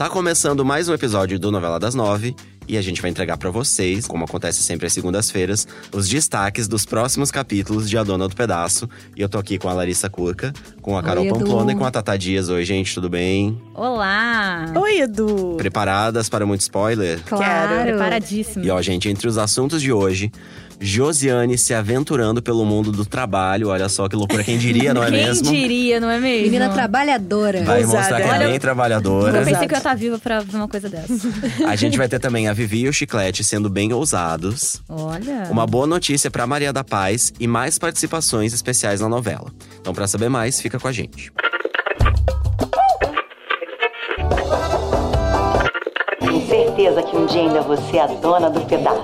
Tá começando mais um episódio do Novela das Nove e a gente vai entregar pra vocês, como acontece sempre às segundas-feiras, os destaques dos próximos capítulos de A Dona do Pedaço. E eu tô aqui com a Larissa Curca, com a Carol Oi. Pamplona e com a Tata Dias. Oi, gente, tudo bem? Olá! Oi, Edu. Preparadas para muito spoiler? Claro. Preparadíssimo. E ó, gente, entre os assuntos de hoje, Josiane se aventurando pelo mundo do trabalho. Olha só que loucura, quem diria, não é Quem mesmo? diria, não é mesmo? Menina trabalhadora. Vai Ousada. mostrar que é bem trabalhadora. Eu pensei que eu ia estar viva pra ver uma coisa dessa. A gente vai ter também a Vivi e o Chiclete sendo bem ousados. Olha. Uma boa notícia pra Maria da Paz e mais participações especiais na novela. Então, pra saber mais, fica com a gente. Tenho certeza que um dia ainda você é a dona do pedaço.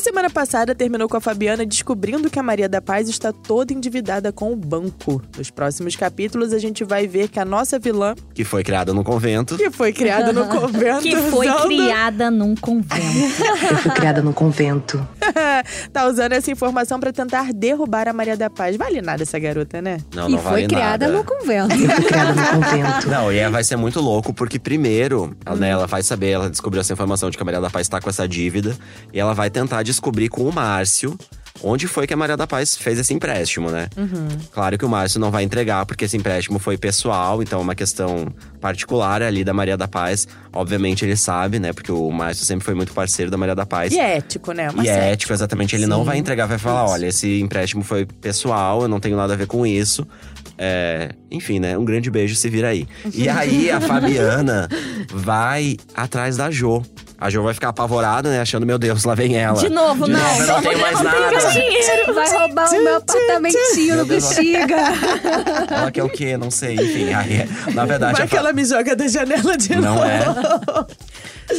A semana passada terminou com a Fabiana descobrindo que a Maria da Paz está toda endividada com o banco. Nos próximos capítulos, a gente vai ver que a nossa vilã, Que foi criada no convento. que foi criada no convento, Que foi usando- criada num convento. Eu fui criada no convento. tá usando essa informação pra tentar derrubar a Maria da Paz. Vale nada essa garota, né? Não, e não foi vale criada nada. no convento. Fui criada no convento. Não, e é- vai ser muito louco, porque primeiro, ela, Hum. né, ela vai saber, ela descobriu essa informação de que a Maria da Paz tá com essa dívida. E ela vai tentar descobrir com o Márcio onde foi que a Maria da Paz fez esse empréstimo, né? Uhum. Claro que o Márcio não vai entregar, porque esse empréstimo foi pessoal, então é uma questão particular ali da Maria da Paz. Obviamente ele sabe, né? Porque o Márcio sempre foi muito parceiro da Maria da Paz. E é ético, né? Uma E é ético, exatamente. Ele não vai entregar, vai falar: olha, esse empréstimo foi pessoal, eu não tenho nada a ver com isso. É, enfim, né? Um grande beijo, se vira aí. E aí a Fabiana vai atrás da Jo. A Jo vai ficar apavorada, né? Achando, meu Deus, lá vem ela. De novo, De não. novo, eu não tenho mais nada. dinheiro. Vai roubar o meu apartamentinho no Meu Deus. bexiga. Ela quer o quê? Não sei. Enfim, aí, na verdade. Vai a que Fa- ela me joga da janela de Não novo. é.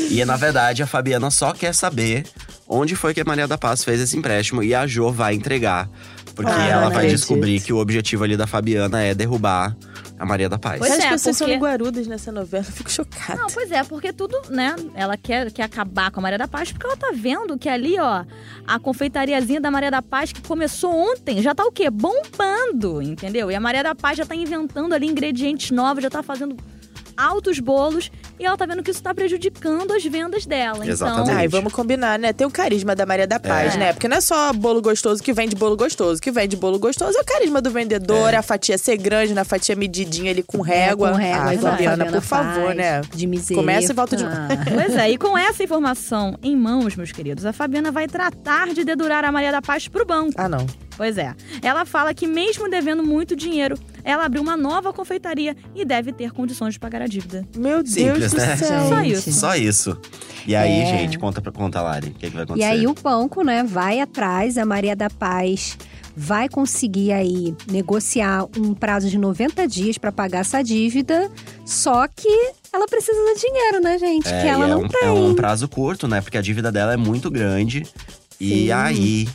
E na verdade, a Fabiana só quer saber onde foi que a Maria da Paz fez esse empréstimo e a Jo vai entregar. Porque Ah, ela vai acredito. descobrir que o objetivo ali da Fabiana é derrubar a Maria da Paz. Pois As é, pessoas são porque- linguarudas nessa novela, eu fico chocada. Não, pois é, porque tudo, né? Ela quer, quer acabar com a Maria da Paz, porque ela tá vendo que ali, ó, a confeitariazinha da Maria da Paz, que começou ontem, já tá o quê? Bombando, entendeu? E a Maria da Paz já tá inventando ali ingredientes novos, já tá fazendo altos bolos, e ela tá vendo que isso tá prejudicando as vendas dela. Exatamente. Então, Ai, vamos combinar, né? Tem o carisma da Maria da Paz, É. né? Porque não é só bolo gostoso que vende bolo gostoso. O que vende bolo gostoso é o carisma do vendedor, a fatia ser grande, na fatia medidinha ali com régua. É, com régua, Ai, igual a Fabiana, Fabiana por favor, faz, né? De miséria. Começa e volta de novo. Pois é, e com essa informação em mãos, meus queridos, a Fabiana vai tratar de dedurar a Maria da Paz pro banco. Ah, não. Pois é. Ela fala que, mesmo devendo muito dinheiro, ela abriu uma nova confeitaria e deve ter condições de pagar a dívida. Meu Simples, Deus do né? céu. Só isso. Só isso. E aí, É. gente, conta pra conta, Lari. O que, que vai E acontecer? aí o banco, né, vai atrás, a Maria da Paz vai conseguir aí negociar um prazo de 90 dias para pagar essa dívida, só que ela precisa de dinheiro, né, gente? É, que ela e é não um, tem. é um prazo curto, né? Porque a dívida dela é muito grande. E Sim. aí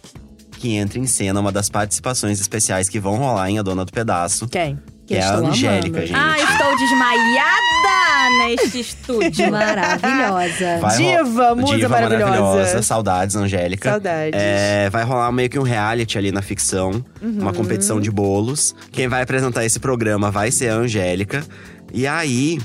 que entra em cena uma das participações especiais que vão rolar em A Dona do Pedaço. Quem? Que é a Angélica, amando. gente. Ah, estou desmaiada neste estúdio. Maravilhosa. Vai Diva, musa Diva maravilhosa. Saudades, Angélica. Saudades. É, vai rolar meio que um reality ali na ficção, uma Uhum. competição de bolos. Quem vai apresentar esse programa vai ser a Angélica. E aí,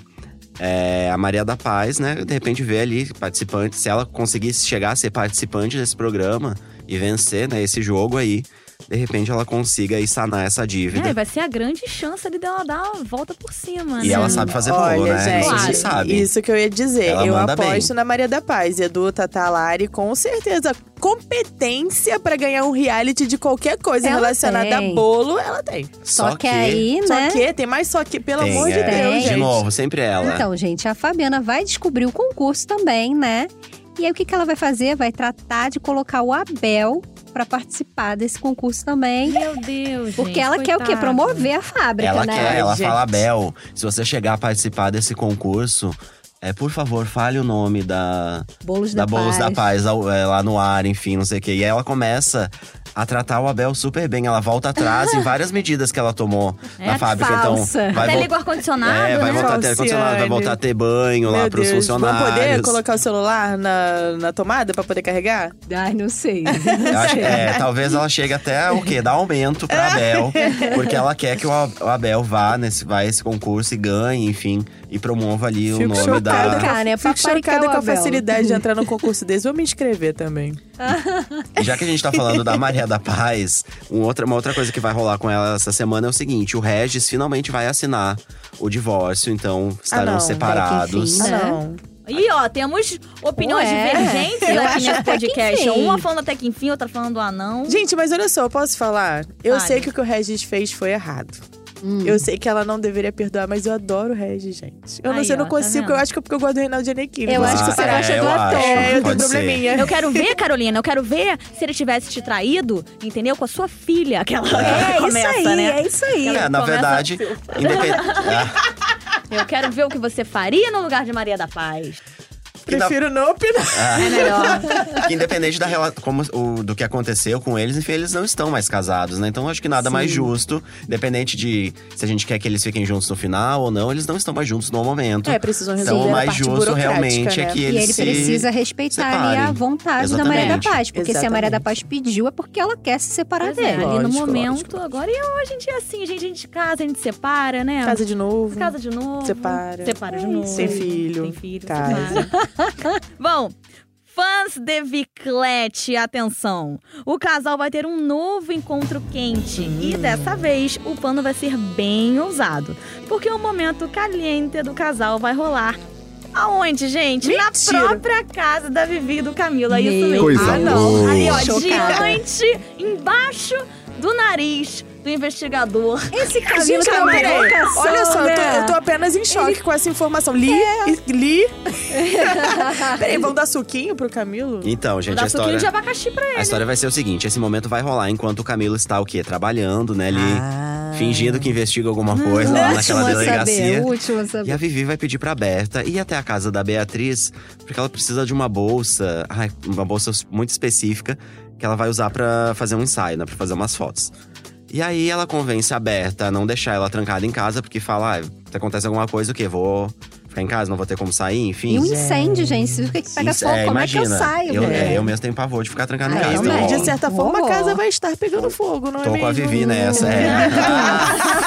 é, a Maria da Paz, né, de repente vê ali participante, se ela conseguisse chegar a ser participante desse programa e vencer, né, esse jogo aí, de repente ela consiga aí sanar essa dívida. É, vai ser a grande chance ali dela dar a volta por cima, E né? ela sabe fazer bolo, Olha, né? gente, Isso sabe. Isso que eu ia dizer. Ela eu aposto bem. na Maria da Paz. Edu Tatalari, com certeza. Competência pra ganhar um reality de qualquer coisa Ela relacionada tem. a bolo, ela tem. Só, que, aí, né? Só que, tem mais só que, pelo Tem, amor de é. Deus, Tem. gente. De novo, sempre ela. Então, gente, a Fabiana vai descobrir o concurso também, né? E aí o que, que ela vai fazer? Vai tratar de colocar o Abel para participar desse concurso também. Meu Deus, Porque gente, ela quer o quê? coitada. Promover a fábrica, Ela né? quer, ela gente. fala, Bel, se você chegar a participar desse concurso, é, por favor, fale o nome da, Bolos da da, Bolos Paz. da Paz é, lá no ar, enfim, não sei o quê. E aí ela começa a tratar o Abel super bem. Ela volta atrás em várias medidas que ela tomou É, na fábrica. falsa. Então, vai Até liga o ar-condicionado, É, vai né? voltar a ter ar-condicionado, vai voltar a ter banho lá Meu pros Deus, funcionários. Vamos poder colocar o celular na, na tomada pra poder carregar? Ai, não sei. Eu acho é, talvez ela chegue até o quê? Dar aumento pra Abel. Porque ela quer que o o Abel vá nesse, vá a esse concurso e ganhe, enfim. E promova ali o Fico nome chocada, da. Cara, né? Fico chocada o com a facilidade de entrar num concurso desse. Vou me inscrever também. Já que a gente tá falando da Maria da Paz, um outra, uma outra coisa que vai rolar com ela essa semana é o seguinte: o Regis finalmente vai assinar o divórcio, então estarão não. separados. Que enfim, Ah, né? não. E ó, temos opiniões Ué, divergentes eu aqui acho nesse até que podcast. Uma falando até que enfim, outra falando ah não. Gente, mas olha só, eu posso falar? Eu Fale. sei que o que o Regis fez foi errado. Hum. Eu sei que ela não deveria perdoar, mas eu adoro o Regis, gente. Eu não Aí, sei, eu não ó, tá consigo. vendo? eu acho que é porque eu gosto do Reinaldo Giannichini. Eu acho que você se é, gosta do eu ator. acho. É, eu tenho Pode ser. probleminha. Eu quero ver, Carolina, eu quero ver se ele tivesse te traído, entendeu? Com a sua filha, aquela É começa, isso aí, né? é isso aí. É, na Começa- verdade, independ... é, Eu quero ver o que você faria no lugar de Maria da Paz. Prefiro não opinar. É melhor. que independente da rela- como, o, do que aconteceu com eles, enfim, eles não estão mais casados, né? Então acho que nada mais justo, independente de se a gente quer que eles fiquem juntos no final ou não, eles não estão mais juntos no momento. É, precisam Então resolver o a mais parte justo realmente né? é que E eles ele se precisa respeitar ali a vontade da Maria da Exatamente. Paz. Porque se a Maria da Exatamente. Paz pediu, é porque ela quer se separar Pois é, dele. ali no Lógico, momento, lógico, lógico. agora e hoje em dia é assim, gente, a gente casa, a gente separa, né? Casa de novo. Casa de novo. Separa. Separa de novo. Sem filho. Sem filho. Casa. separa. Bom. Fãs de Viclete, atenção! O casal vai ter um novo encontro quente e dessa vez o pano vai ser bem ousado, porque o momento caliente do casal vai rolar aonde, gente? Mentira. Na própria casa da Vivi e do Camilo, é isso Meu mesmo. Coisa ah, não. boa. Ali, ó, gigante embaixo do nariz do investigador. Esse Camilo não, uma peraí. vocação, Olha só, eu tô, né? eu tô apenas em choque com essa informação. Li, e- li. peraí, vão dar suquinho pro Camilo? Então, gente, a história suquinho de abacaxi pra ele. a história vai ser o seguinte, esse momento vai rolar enquanto o Camilo está o quê? Trabalhando, né, ali, Ah. fingindo que investiga alguma coisa lá naquela Último a delegacia. saber, último E a Vivi vai pedir pra Berta ir até a casa da Beatriz, porque ela precisa de uma bolsa, ai, uma bolsa muito específica, que ela vai usar pra fazer um ensaio, né, pra fazer umas fotos. E aí ela convence a Berta a não deixar ela trancada em casa, porque fala, ah, se acontece alguma coisa, o quê? Vou ficar em casa, não vou ter como sair, enfim. E um incêndio, gente. O que que pega Isso, fogo, é, como é que eu imagina. saio? Eu, velho? é, eu mesmo tenho pavor de ficar trancado em Ah, casa. eu então, De certa forma, a casa vai estar pegando fogo, não é Tô mesmo? com a Vivi nessa, é.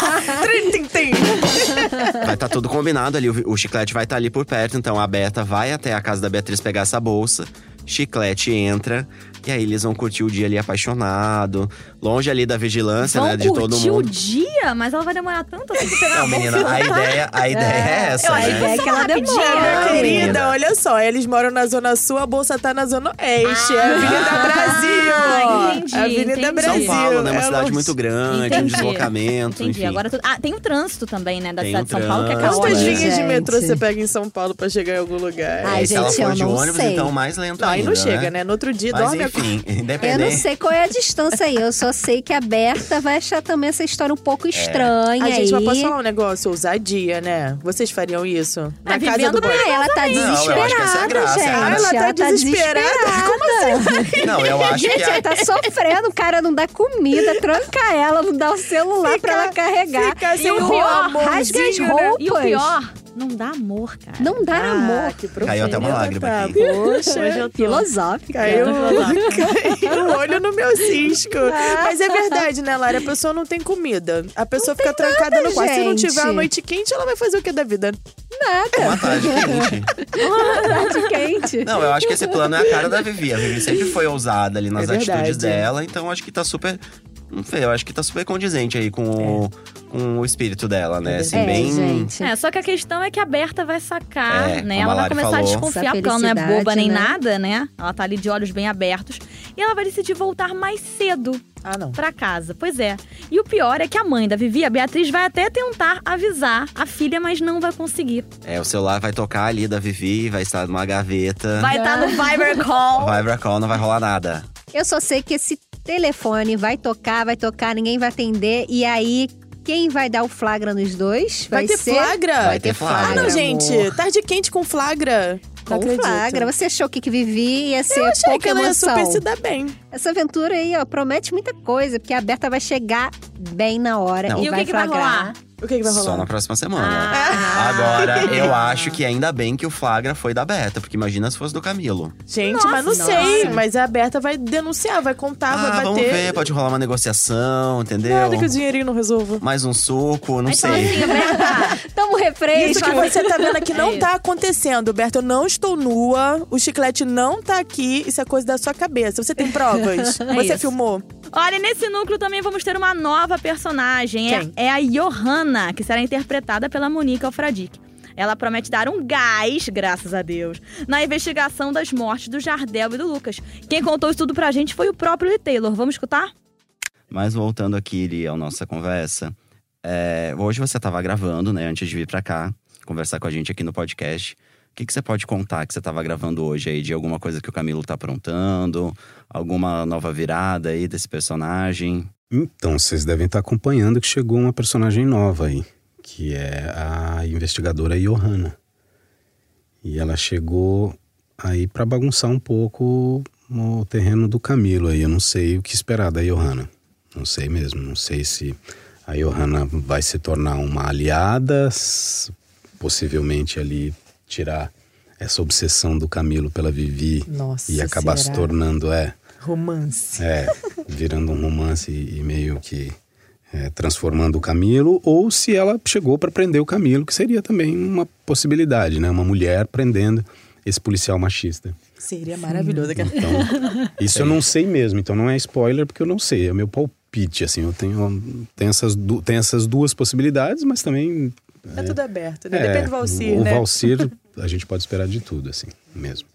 Vai estar tudo combinado ali, o, o Chiclete vai estar ali por perto, então a Berta vai até a casa da Beatriz pegar essa bolsa. Chiclete entra, e aí eles vão curtir o dia ali apaixonado, longe ali da vigilância, Vão né, de todo curtir o mundo. dia, mas ela vai demorar tanto assim pra pegar Não, menina, a ideia, a ideia é, essa, Eu acho né? que É que ela demora. Minha Ah, querida, menina. olha só, eles moram na Zona Sul, a bolsa tá na Zona Oeste. é a Avenida Ah, Brasil. entendi, Avenida entendi. Brasil. São Paulo, né, uma é cidade longe. muito grande, Entendi. um deslocamento, Entendi. enfim. Agora tudo... Ah, tem o trânsito também, né? Da Tem cidade de São Paulo, que é trânsito, Quantas caótico. né? linhas de Gente. metrô você pega em São Paulo pra chegar em algum lugar? Ai, É, se ela gente, for eu de ônibus, sei. então mais lento Não, aí ainda, não chega, né? né? No outro dia, dorme enfim, Eu não independente. sei qual é a distância aí. Eu só sei que a Berta vai achar também essa história um pouco estranha A gente, aí. posso falar um negócio? Ousadia, né? Vocês fariam isso? Na É, casa vivendo do bem. boy. Ah, ela tá é desesperada, gente. né? Ah, ela tá tá desesperada? desesperada. Não, eu acho Gente, que ela a, tá sofrendo, o cara não dá comida, tranca ela, não dá o celular Fica- pra ela carregar. fica sem e o pior, rasga as né? roupas. E o pior, não dá amor, cara. Não dá Ah, amor. que Caiu até uma lágrima tá. aqui. Poxa, Hoje eu tô... Filosófica. Caiu, caiu o olho no meu cisco. Mas é verdade, né, Lara? A pessoa não tem comida. A pessoa fica trancada no quarto. Se não tiver a noite quente, ela vai fazer o que da vida? uma tarde quente. Tarde quente. Não, eu acho que esse plano é a cara da Vivi. A Vivi sempre foi ousada ali nas É atitudes dela, então acho que tá super. Não sei, eu acho que tá super condizente aí com, o, com o espírito dela, né? Assim, É, bem. gente. É, só que a questão é que a Berta vai sacar, É, né? Ela a vai começar a falou. desconfiar, Essa porque ela não é boba nem né? nada, né? Ela tá ali de olhos bem abertos. E ela vai decidir voltar mais cedo Ah, não. pra casa. Pois é. E o pior é que a mãe da Vivi, a Beatriz, vai até tentar avisar a filha, mas não vai conseguir. É, o celular vai tocar ali da Vivi, vai estar numa gaveta. Vai estar no Viber Call. Vai pra call, não vai rolar nada. Eu só sei que esse telefone vai tocar, vai tocar, ninguém vai atender. E aí, quem vai dar o flagra nos dois? Vai, ter ser... flagra? Vai ter flagra. Ah, não, amor. gente. Tarde quente com flagra. Com flagra. Você achou que que Vivi ia ser Eu achei pouca que ela ia emoção? super se dar bem. Essa aventura aí, ó, promete muita coisa, porque a Berta vai chegar bem na hora Não. e, E o vai que que vai rolar? O que, que vai rolar? Só na próxima semana. Ah. Agora, eu acho que ainda bem que o flagra foi da Beta, porque imagina se fosse do Camilo. Gente, Nossa, mas não nossa. sei. Mas a Berta vai denunciar, vai contar, vai ah, bater. vamos ver, pode rolar uma negociação, entendeu? Nada que o dinheirinho não resolva. Mais um suco, não Aí sei. assim, Berta, Toma um refresco. Isso que você tá vendo aqui não É tá acontecendo, Berta. Eu não estou nua, o chiclete não tá aqui, isso é coisa da sua cabeça. Você tem provas? É você isso. filmou? Olha, nesse núcleo também vamos ter uma nova personagem. É- Quem? É, a Johanna, que será interpretada pela Monique Alfradique. Ela promete dar um gás, graças a Deus, na investigação das mortes do Jardel e do Lucas. Quem contou isso tudo pra gente foi o próprio Lee Taylor. Vamos escutar? Mas voltando aqui, Li, à nossa conversa. é, hoje você estava gravando, né, antes de vir pra cá, conversar com a gente aqui no podcast. O que, que você pode contar que você estava gravando hoje aí, de alguma coisa que o Camilo tá aprontando? Alguma nova virada aí desse personagem? Então, vocês devem estar acompanhando que chegou uma personagem nova aí, que é a investigadora Johanna. E ela chegou aí para bagunçar um pouco o terreno do Camilo aí. Eu não sei o que esperar da Johanna. Não sei mesmo. Não sei se a Johanna vai se tornar uma aliada, possivelmente ali tirar essa obsessão do Camilo pela Vivi Nossa, e acabar se será? tornando, é, Romance. é, virando um romance e, e meio que é, transformando o Camilo, ou se ela chegou para prender o Camilo, que seria também uma possibilidade, né? Uma mulher prendendo esse policial machista. Seria maravilhoso. Então, isso eu não sei mesmo, então não é spoiler porque eu não sei, é meu palpite, assim, eu tenho, tenho, essas, tenho essas duas possibilidades, mas também... É tudo aberto, né? é, Depende do Valcir, o né? Valcir, a gente pode esperar de tudo, assim, mesmo.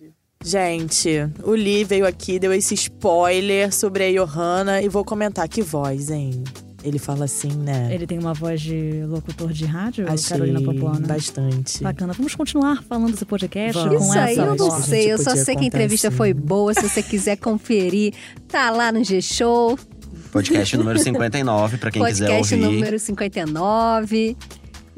Gente, o Lee veio aqui, deu esse spoiler sobre a Johanna e vou comentar. Que voz, hein? Ele fala assim, né? Ele tem uma voz de locutor de rádio, Achei Carolina Popona. bastante. Bacana. Vamos continuar falando desse podcast Vamos. com Isso aí essa eu não voz. sei, eu só sei que a entrevista assim. foi boa. Se você quiser conferir, tá lá no G-Show, Podcast número 59, pra quem quiser podcast ouvir. número 59.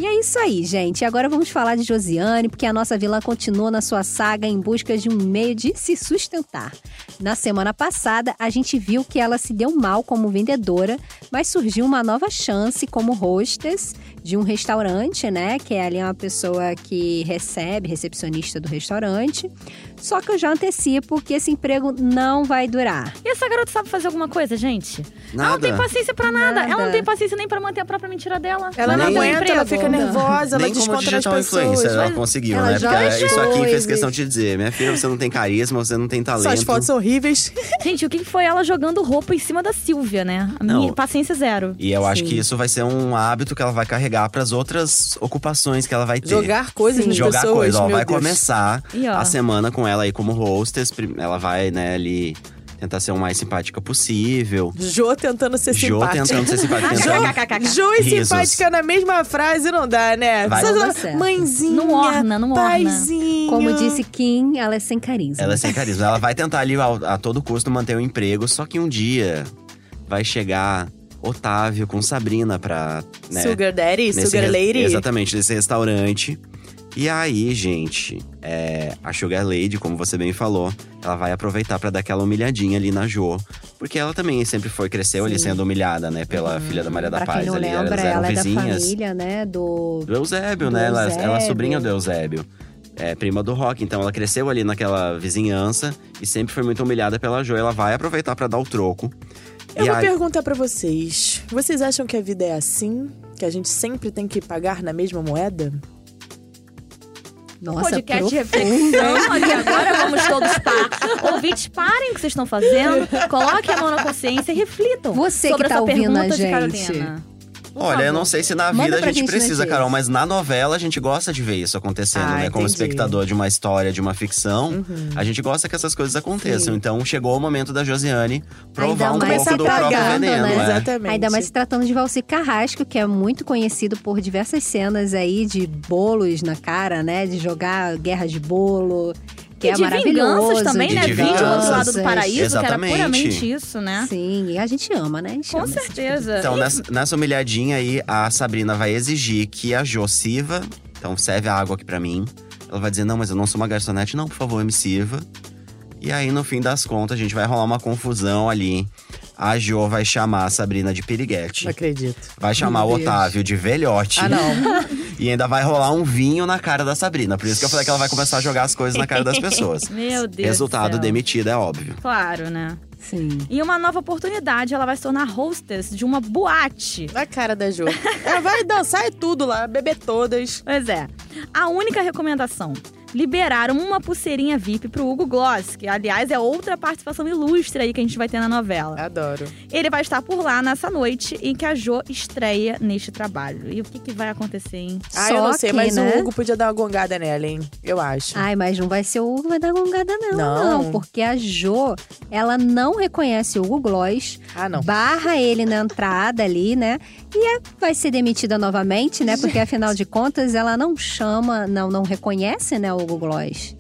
E é isso aí, gente. Agora vamos falar de Josiane, porque a nossa vilã continua na sua saga em busca de um meio de se sustentar. Na semana passada, a gente viu que ela se deu mal como vendedora, mas surgiu uma nova chance como hostess de um restaurante, né? Que é ali uma pessoa que recebe, recepcionista do restaurante. Só que eu já antecipo que esse emprego não vai durar. E essa garota sabe fazer alguma coisa, gente? Ela não Nada. tem paciência pra nada. Nada. Ela não tem paciência nem pra manter a própria mentira dela. Ela não Nem- aguenta, ela fica nervosa, ela Nem como desconta nas pessoas. ela Mas conseguiu, ela né? Porque joga isso aqui fez questão de dizer. Minha filha, você não tem carisma, você não tem talento. Suas fotos são horríveis. Gente, o que foi ela jogando roupa em cima da Silvia, né? A Não. minha paciência zero. E eu acho Sim. que isso vai ser um hábito que ela vai carregar pras outras ocupações que ela vai ter. Jogar coisas Sim. nas Jogar pessoas, coisa, ó, meu vai Deus. começar E, ó. a semana com ela aí como hostess. Ela vai, né, ali tentar ser o mais simpática possível. Jo tentando ser Jo simpática. tentando ser simpática. tentando... Jo e Risos. simpática na mesma frase não dá, né? Vai. Não dá certo. Mãezinha, Não orna, não orna. paizinho. Como disse Kim, ela é sem carisma. Ela é sem carisma. Ela vai tentar ali ao- a, todo custo manter o emprego, só que um dia vai chegar Otávio com Sabrina pra. Né, Sugar Daddy, Sugar Lady. Exatamente, nesse restaurante. E aí, gente, é, a Sugar Lady, como você bem falou, ela vai aproveitar pra dar aquela humilhadinha ali na Jo. Porque ela também sempre foi, cresceu ali sendo humilhada, né? Pela filha da Maria da Pra Paz quem não ali. lembra, elas eram ela é da vizinhas. família, né? Do. Do Eusébio, Do né? Ela, ela é Eusébio. sobrinha do Eusébio. É prima do Rock, então ela cresceu ali naquela vizinhança e sempre foi muito humilhada pela Jo. Ela vai aproveitar pra dar o troco. Eu e vou perguntar pra vocês. Vocês acham que a vida é assim? Que a gente sempre tem que pagar na mesma moeda? Nossa, podcast de profundo. reflexão. E agora vamos todos parar. Ouvintes, parem o que vocês estão fazendo. Coloquem a mão na consciência e reflitam. Você sobre que tá essa ouvindo a pergunta de gente. Por Olha, eu favor. não sei se na Manda vida a pra gente gente precisa, Carol, mas na novela a gente gosta de ver isso acontecendo, Ah, né? Como entendi. espectador de uma história, de uma ficção, Uhum. a gente gosta que essas coisas aconteçam. Então chegou o momento da Josiane provar Ainda um pouco do próprio veneno, né? né? Exatamente. Ainda mais se tratando de Valci Carrasco, que é muito conhecido por diversas cenas aí de bolos na cara, né? De jogar guerra de bolo. Que E é de maravilhoso. vinganças também, de né? Vim de outro lado do vinganças. paraíso, que era Exatamente. puramente isso, né? Sim, e a gente ama, né? Gente Com ama tipo certeza. Então, E- nessa, nessa humilhadinha aí, a Sabrina vai exigir que a Jo sirva. Então, serve a água aqui pra mim. Ela vai dizer, não, mas eu não sou uma garçonete. Não, por favor, me sirva. E aí, no fim das contas, a gente vai rolar uma confusão ali. A Jo vai chamar a Sabrina de piriguete. Não acredito. Vai chamar Meu o Deus. Otávio de velhote. Ah, não. E ainda vai rolar um vinho na cara da Sabrina. Por isso que eu falei que ela vai começar a jogar as coisas na cara das pessoas. Meu Deus. Resultado demitido, é óbvio. Claro, né? Sim. E uma nova oportunidade, ela vai se tornar hostess de uma boate. Na cara da Jo. Ela vai dançar e tudo lá, beber todas. Pois é. A única recomendação: liberaram uma pulseirinha VIP pro Hugo Gloss, que aliás é outra participação ilustre aí que a gente vai ter na novela. Adoro. Ele vai estar por lá nessa noite em que a Jo estreia neste trabalho. E o que, que vai acontecer, hein? Ah, Só eu não sei, que, mas né? o Hugo podia dar uma gongada nela, hein? Eu acho. Ai, mas não vai ser o Hugo que vai dar gongada, não, Não. não. Porque a Jo, ela não reconhece o Hugo Gloss, Ah, não. barra ele na entrada ali, né? E é- vai ser demitida novamente, né? Porque afinal de contas, ela não chama, não, não reconhece, né, Hugo Gloss.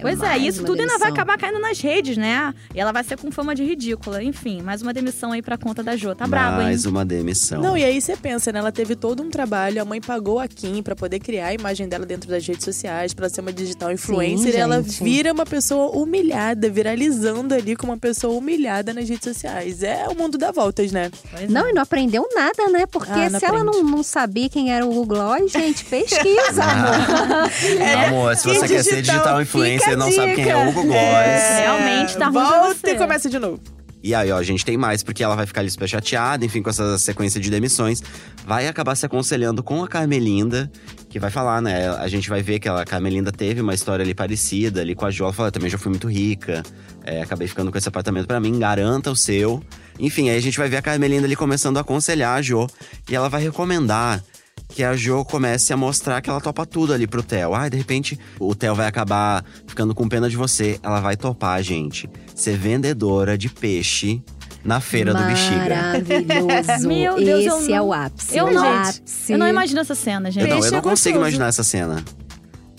Pois é, isso tudo ainda vai demissão. acabar caindo nas redes, né? E ela vai ser com fama de ridícula. Enfim, mais uma demissão aí pra conta da Jo. Tá brabo, hein? Mais uma demissão. Não, e aí você pensa, né? Ela teve todo um trabalho, a mãe pagou a Kim pra poder criar a imagem dela dentro das redes sociais, pra ser uma digital influencer, e ela vira uma pessoa humilhada, viralizando ali como uma pessoa humilhada nas redes sociais. É o mundo dá voltas, né? Pois é. Não, e não aprendeu nada, né? Porque Ah, não se ela não, aprende. não sabia quem era o Gloss, gente, pesquisa, amor. Amor, se você quer ser digital influencer a não sabe quem é o Hugo Gloss. É. Realmente tá ruim Volta você. e começa de novo. E aí, ó, a gente tem mais, porque ela vai ficar ali super chateada, enfim, com essa sequência de demissões. Vai acabar se aconselhando com a Carmelinda, que vai falar, né? A gente vai ver que a Carmelinda teve uma história ali parecida ali com a Jo. Ela fala, eu também já fui muito rica, é, acabei ficando com esse apartamento pra mim, garanta o seu. Enfim, aí a gente vai ver a Carmelinda ali começando a aconselhar a Jo. E ela vai recomendar que a Jo comece a mostrar que ela topa tudo ali pro Theo. Ah, de repente o Theo vai acabar ficando com pena de você. Ela vai topar, gente, ser vendedora de peixe na feira do Bexiga. Maravilhoso. Meu Deus, eu Esse é não- o ápice. eu não- ápice. Eu não imagino essa cena, Eu gente. não, eu não é consigo gostoso. imaginar essa cena.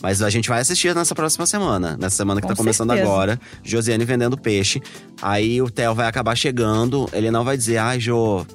Mas a gente vai assistir nessa próxima semana. Nessa semana que Com tá começando certeza. agora. Josiane vendendo peixe. Aí o Theo vai acabar chegando. Ele não vai dizer, ai, Jô.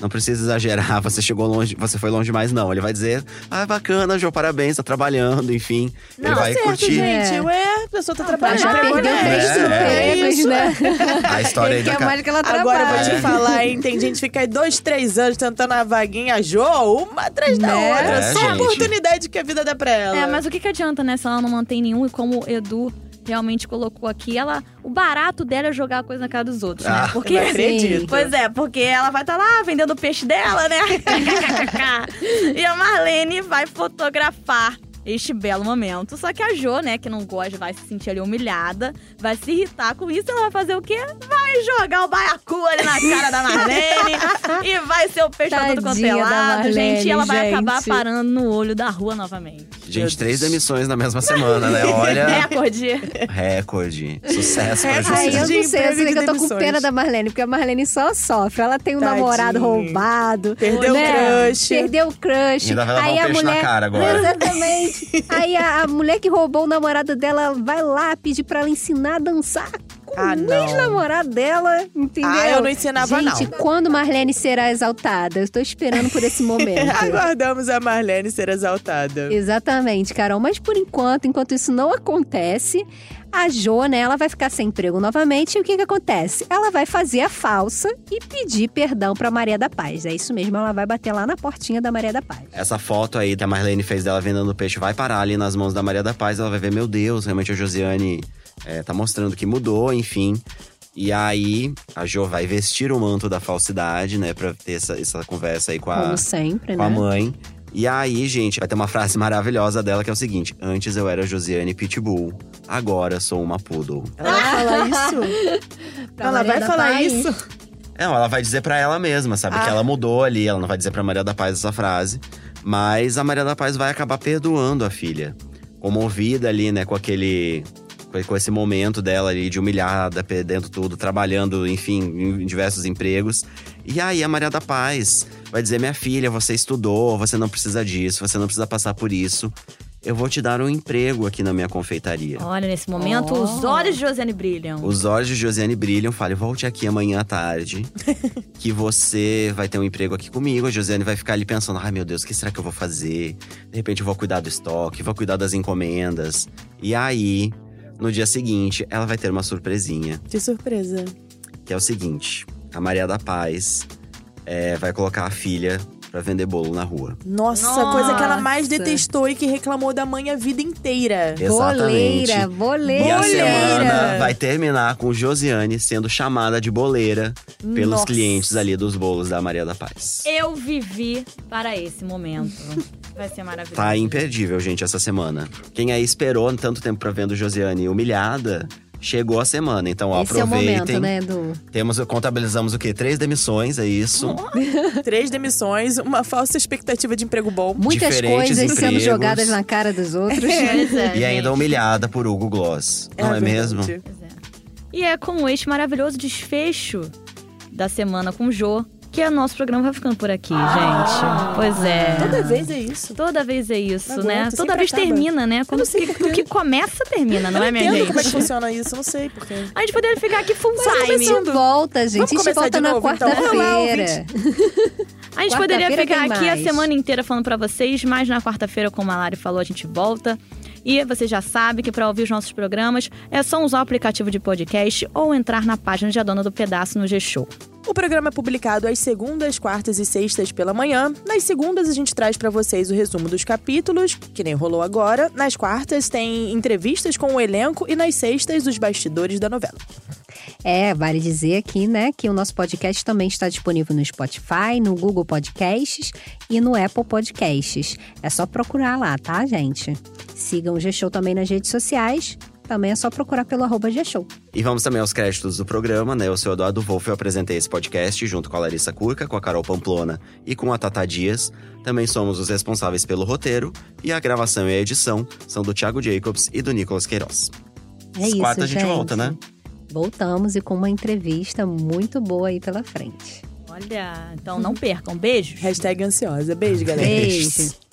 Não precisa exagerar, você chegou longe, você foi longe demais, não. Ele vai dizer, ah, bacana, Jô, parabéns, tá trabalhando, enfim. Não, ele vai certo, curtir. gente. É. Ué, a pessoa tá Ela trabalhando. já perdeu três É, é empregos, isso. né? A história aí Ele da quer Ca- mais que ela Agora eu vou te falar, hein? Tem gente que fica aí dois, três anos tentando a vaguinha Jô, uma atrás da Né? outra. É, Só gente. oportunidade que a vida dá pra ela. É, mas o que, que adianta, né? Se ela não mantém nenhum, e como o Edu realmente colocou aqui, ela. O barato dela é jogar a coisa na cara dos outros, né? Ah, Porque. eu não acredito. Pois é, porque ela vai estar lá vendendo o peixe dela, né? e a Marlene vai fotografar este belo momento. Só que a Jo, né, que não gosta, vai se sentir ali humilhada, vai se irritar com isso. Ela vai fazer o quê? Vai jogar o baiacu ali na cara da Marlene e vai ser o peixe pra quanto é Tadinha da lado, gente. E ela vai gente. acabar parando no olho da rua novamente. Gente, três demissões na mesma semana, né? Olha, Recorde. recorde. Sucesso pra Recorde. Ai, eu não sei, eu sei de que eu tô com pena da Marlene, porque a Marlene só sofre. Ela tem um Tadinha. namorado roubado. Perdeu né? o crush. Perdeu o crush. Ainda vai levar Aí um a peixe na mulher... cara agora. Exatamente. Aí a, a mulher que roubou o namorado dela vai lá pedir pra ela ensinar a dançar com Ah, o ex-namorado dela, entendeu? Ah, eu não ensinava, Gente, não. quando Marlene será exaltada? Eu estou esperando por esse momento. Aguardamos a Marlene ser exaltada. Exatamente, Carol. Mas por enquanto, enquanto isso não acontece, a Jo, né, ela vai ficar sem emprego novamente. E o que que acontece? Ela vai fazer a falsa e pedir perdão pra Maria da Paz. É isso mesmo, ela vai bater lá na portinha da Maria da Paz. Essa foto aí que a Marlene fez dela vendendo peixe vai parar ali nas mãos da Maria da Paz. Ela vai ver, meu Deus, realmente a Josiane é, tá mostrando que mudou, enfim. E aí, a Jo vai vestir o manto da falsidade, né? Pra ter essa, essa conversa aí com a, Como sempre, com a né? mãe. E aí, gente, vai ter uma frase maravilhosa dela que é o seguinte: Antes eu era Josiane Pitbull, agora sou uma poodle. Ela vai falar isso? Pra ela Maria vai falar Paz. isso? Não, ela vai dizer pra ela mesma, sabe? Ah. Que ela mudou ali, ela não vai dizer pra Maria da Paz essa frase. Mas a Maria da Paz vai acabar perdoando a filha. Comovida ali, né, com aquele. com- Com esse momento dela ali de humilhada, perdendo tudo, trabalhando, enfim, em diversos empregos. E aí a Maria da Paz vai dizer: Minha filha, você estudou, você não precisa disso, você não precisa passar por isso. Eu vou te dar um emprego aqui na minha confeitaria. Olha, nesse momento, Oh. os olhos de Josiane brilham. Os olhos de Josiane brilham. Fale, volte aqui amanhã à tarde. que você vai ter um emprego aqui comigo. A Josiane vai ficar ali pensando: ai meu Deus, o que será que eu vou fazer? De repente eu vou cuidar do estoque, vou cuidar das encomendas. E aí, No dia seguinte, ela vai ter uma surpresinha, Que surpresa. que é o seguinte: a Maria da Paz é, vai colocar a filha pra vender bolo na rua. Nossa, Nossa. coisa que ela mais detestou e que reclamou da mãe a vida inteira. Exatamente. Boleira, boleira. E a Boleira. semana vai terminar com Josiane sendo chamada de boleira pelos Nossa. clientes ali dos bolos da Maria da Paz. Eu vivi para esse momento. Vai ser maravilhoso. Tá imperdível, gente, essa semana. Quem aí esperou tanto tempo pra vendo Josiane humilhada, chegou a semana. Então, ó, Esse é o aproveitem. momento, né, Edu? Temos, contabilizamos o quê? Três demissões, é isso. Três demissões, uma falsa expectativa de emprego bom. Muitas Diferentes coisas sendo empregos. jogadas na cara dos outros. Pois é, E ainda humilhada por Hugo Gloss. Não é, mesmo? É. E é com este maravilhoso desfecho da semana com o Jô que o nosso programa vai ficando por aqui, gente. Pois é. Toda vez é isso. Toda vez é isso, Não né? aguento, Toda vez acaba. termina, né? Quando que, que começa, termina, não eu é, minha entendo gente? como é que funciona isso, não sei porquê. A gente poderia ficar aqui full Mas time. A gente volta, gente. Vamos a gente volta na então. Quarta-feira. A gente poderia ficar aqui a mais. semana inteira falando pra vocês, mas na quarta-feira, como a Lari falou, a gente volta. E você já sabe que para ouvir os nossos programas é só usar o aplicativo de podcast ou entrar na página de A Dona do Pedaço no G-Show. O programa é publicado às segundas, quartas e sextas pela manhã. Nas segundas, a gente traz pra vocês o resumo dos capítulos, que nem rolou agora. Nas quartas, tem entrevistas com o elenco. E nas sextas, os bastidores da novela. É, vale dizer aqui, né, que o nosso podcast também está disponível no Spotify, no Google Podcasts e no Apple Podcasts. É só procurar lá, tá, gente? Sigam o G-Show também nas redes sociais. Também é só procurar pelo arroba G-Show. E vamos também aos créditos do programa, né? Eu sou o Eduardo Wolff, eu apresentei esse podcast junto com a Larissa Curca, com a Carol Pamplona e com a Tata Dias. Também somos os responsáveis pelo roteiro e a gravação e a edição são do Thiago Jacobs e do Nicolas Queiroz. É isso, Quarta a gente gente. volta, né? Voltamos e com uma entrevista muito boa aí pela frente. Olha, então não percam. Beijos. Hashtag ansiosa. Beijo, galera. Beijo.